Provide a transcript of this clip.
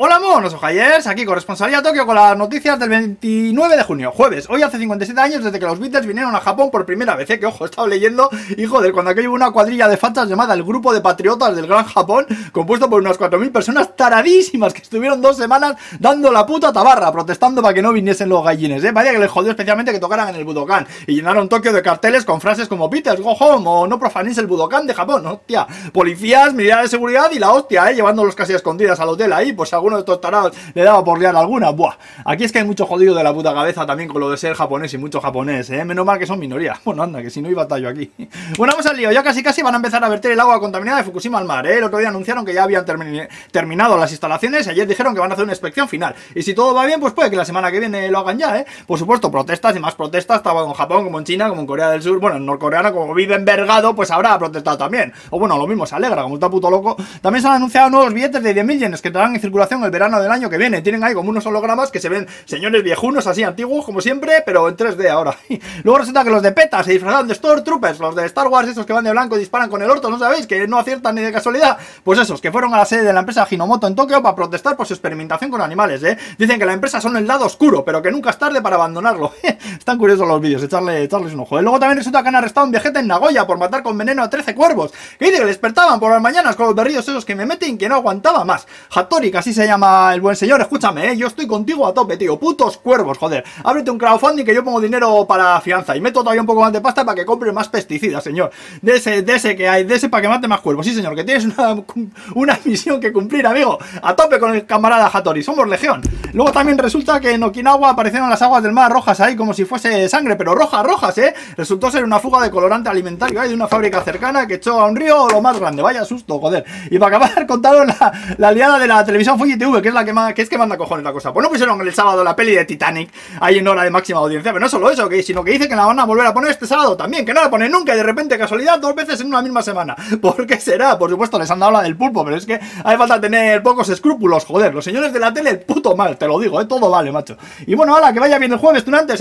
Hola monos ojayers, aquí corresponsalía Tokio con las noticias del 29 de junio, jueves. Hoy hace 57 años desde que los Beatles vinieron a Japón por primera vez, ¿eh? que ojo, he estado leyendo, y joder, cuando aquello hubo una cuadrilla de fachas llamada el Grupo de Patriotas del Gran Japón, compuesto por unas 4.000 personas taradísimas que estuvieron dos semanas dando la puta tabarra, protestando para que no viniesen los gallines, ¿eh? Vaya que les jodió especialmente que tocaran en el Budokan, y llenaron Tokio de carteles con frases como Beatles, go home, o no profanéis el Budokan de Japón, hostia. Policías, medidas de seguridad y la hostia, ¿eh? Llevándolos casi escondidas al hotel ahí, pues alguno de estos tarados le daba por liar alguna. Buah, aquí es que hay mucho jodido de la puta cabeza también con lo de ser japonés y mucho japonés, ¿eh? Menos mal que son minoría. Bueno, anda, que si no iba tallo aquí. Bueno, vamos al lío. Ya casi casi van a empezar a verter el agua contaminada de Fukushima al mar, ¿eh? El otro día anunciaron que ya habían terminado las instalaciones y ayer dijeron que van a hacer una inspección final. Y si todo va bien, pues puede que la semana que viene lo hagan ya, ¿eh? Por supuesto, protestas y más protestas, estaba en Japón, como en China, como en Corea del Sur. Bueno, en norcoreana, como vive envergado, pues habrá protestado también. O bueno, lo mismo, se alegra, como está puto loco. También se han anunciado nuevos billetes de 10.000 yenes que estarán en circulación el verano del año que viene. Tienen ahí como unos hologramas que se ven señores viejunos así antiguos como siempre, pero en 3D ahora. Luego resulta que los de PETA se disfrazaron de Stormtroopers, los de Star Wars, esos que van de blanco y disparan con el orto, ¿no sabéis? Que no aciertan ni de casualidad. Pues esos, que fueron a la sede de la empresa Hinomoto en Tokio para protestar por su experimentación con animales, ¿eh? Dicen que la empresa son el lado oscuro, pero que nunca es tarde para abandonarlo. Están curiosos los vídeos, echarle, echarles un ojo. Y luego también resulta que han arrestado a un viajete en Nagoya por matar con veneno a 13 cuervos. Que dice que despertaban por las mañanas con los berrillos esos que me meten que no aguantaba más. Hattori, así se llama el buen señor, escúchame, ¿eh? Yo estoy contigo a tope, tío. Putos cuervos, joder. Ábrete un crowdfunding que yo pongo dinero para fianza y meto todavía un poco más de pasta para que compre más pesticidas, señor. De ese, de ese que hay, de ese para que mate más cuervos. Sí, señor, que tienes una, una misión que cumplir, amigo. A tope con el camarada Hattori. Somos legión. Luego también resulta que en Okinawa aparecieron las aguas del mar rojas ahí como si fuese sangre, pero rojas, rojas, ¿eh? Resultó ser una fuga de colorante alimentario ¿eh? de una fábrica cercana que echó a un río lo más grande. Vaya susto, joder. Y para acabar, contaron la, la aliada de la televisión Fuji TV, que es la que más, que es que manda cojones la cosa. Pues no pusieron el sábado la peli de Titanic ahí en hora de máxima audiencia, pero no solo eso, sino que dice que la van a volver a poner este sábado también, que no la ponen nunca y de repente, casualidad, dos veces en una misma semana. ¿Por qué será? Por supuesto, les han dado la del pulpo, pero es que hay falta tener pocos escrúpulos, joder. Los señores de la tele, puto mal, te lo digo, ¿eh? Todo vale, macho. Y bueno, hala, que vaya bien el jueves, tú antes,